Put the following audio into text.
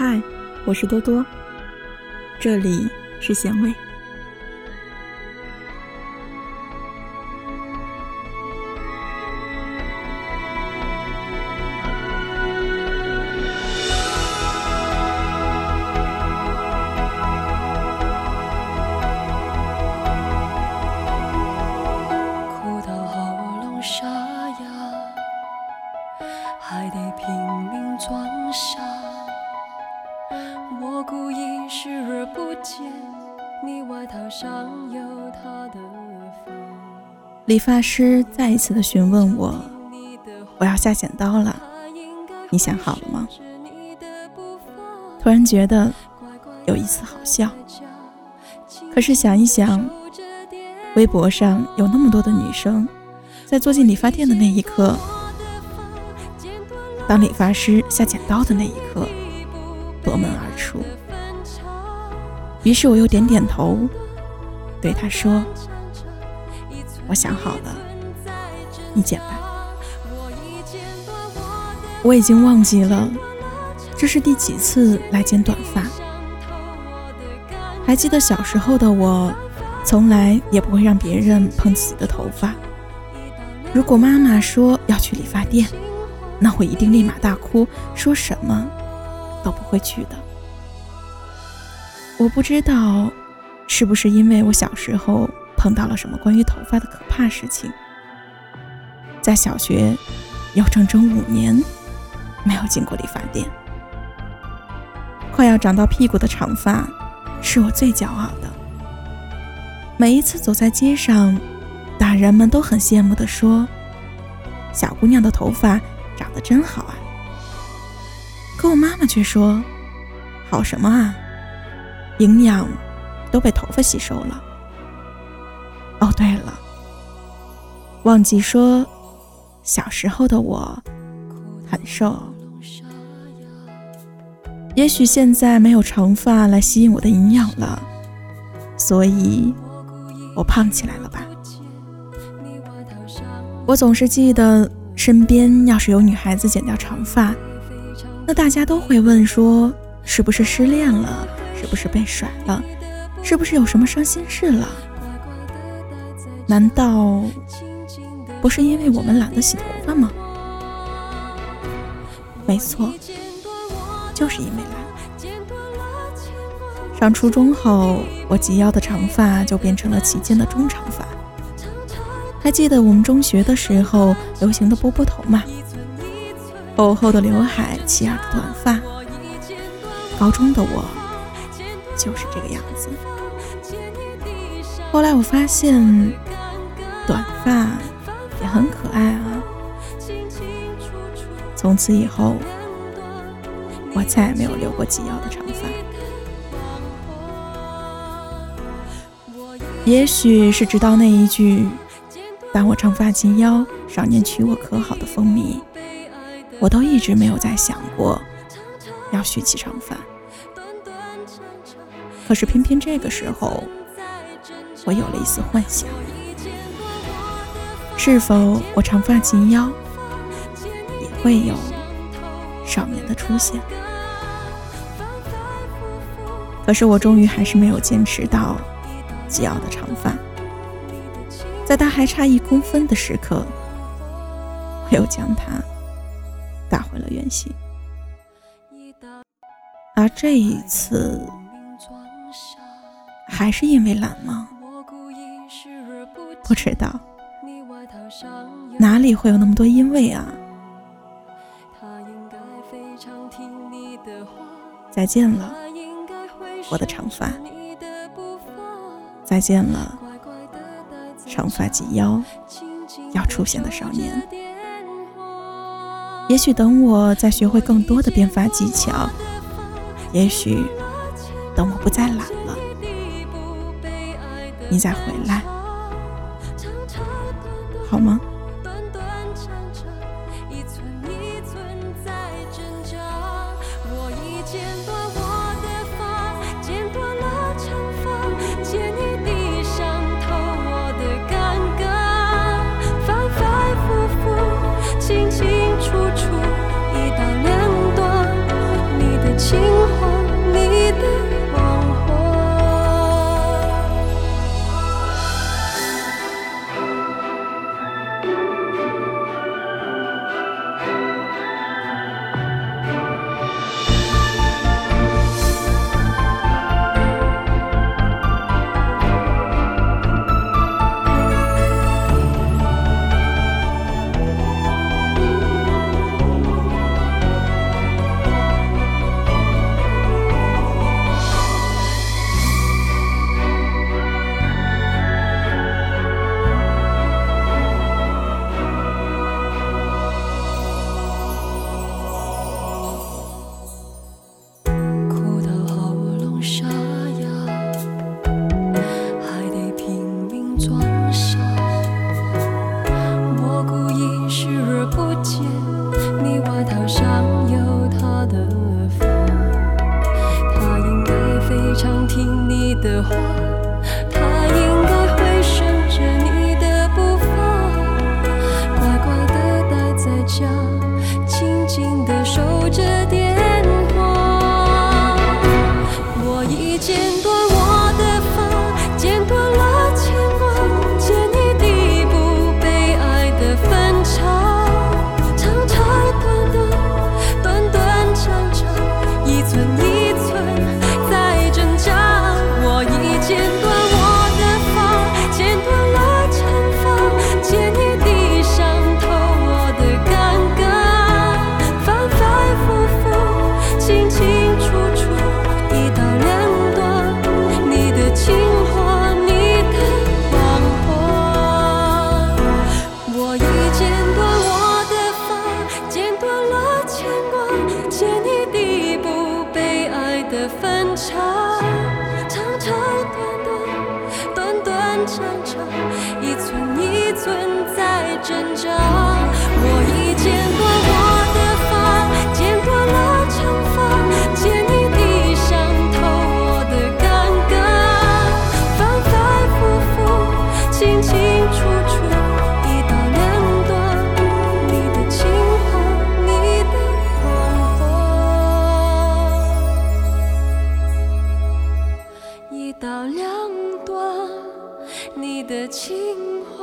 嗨，我是多多，这里是咸味。理发师再一次的询问我，我要下剪刀了，你想好了吗？突然觉得有一丝好笑，可是想一想，微博上有那么多的女生，在坐进理发店的那一刻，当理发师下剪刀的那一刻，夺门而出。于是我又点点头，对他说：“我想好了，你剪吧。”我已经忘记了这是第几次来剪短发。还记得小时候的我，从来也不会让别人碰自己的头发。如果妈妈说要去理发店，那我一定立马大哭，说什么都不会去的。我不知道是不是因为我小时候碰到了什么关于头发的可怕事情，在小学有整整五年没有进过理发店。快要长到屁股的长发是我最骄傲的。每一次走在街上，大人们都很羡慕地说：“小姑娘的头发长得真好啊。”可我妈妈却说：“好什么啊？营养都被头发吸收了。”哦，对了，忘记说，小时候的我很瘦。也许现在没有长发来吸引我的营养了，所以我胖起来了吧？我总是记得，身边要是有女孩子剪掉长发，那大家都会问说，是不是失恋了？是不是被甩了？是不是有什么伤心事了？难道不是因为我们懒得洗头发吗？没错。就是因为懒。上初中后，我及腰的长发就变成了齐肩的中长发。还记得我们中学的时候流行的波波头吗？厚厚的刘海，齐耳的短发。高中的我就是这个样子。后来我发现，短发也很可爱啊。从此以后。我再也没有留过及腰的长发。也许是直到那一句“当我长发及腰，少年娶我可好”的风靡，我都一直没有再想过要蓄起长发。可是偏偏这个时候，我有了一丝幻想：是否我长发及腰，也会有少年的出现？可是我终于还是没有坚持到吉奥的长发，在他还差一公分的时刻，我又将它打回了原形。而这一次，还是因为懒吗？不知道，哪里会有那么多因为啊？再见了。我的长发，再见了，长发及腰要出现的少年。也许等我再学会更多的编发技巧，也许等我不再懒了，你再回来，好吗？他应该会顺着你的步伐，乖乖的待在家，静静的守着电话。我已剪短我的发，剪断了牵挂，剪一地不被爱的分岔，长长短短，短短长长，一寸。的分岔，长长短短，短短长长，一寸一寸在挣扎。我已见过。我。到，两端，你的情话。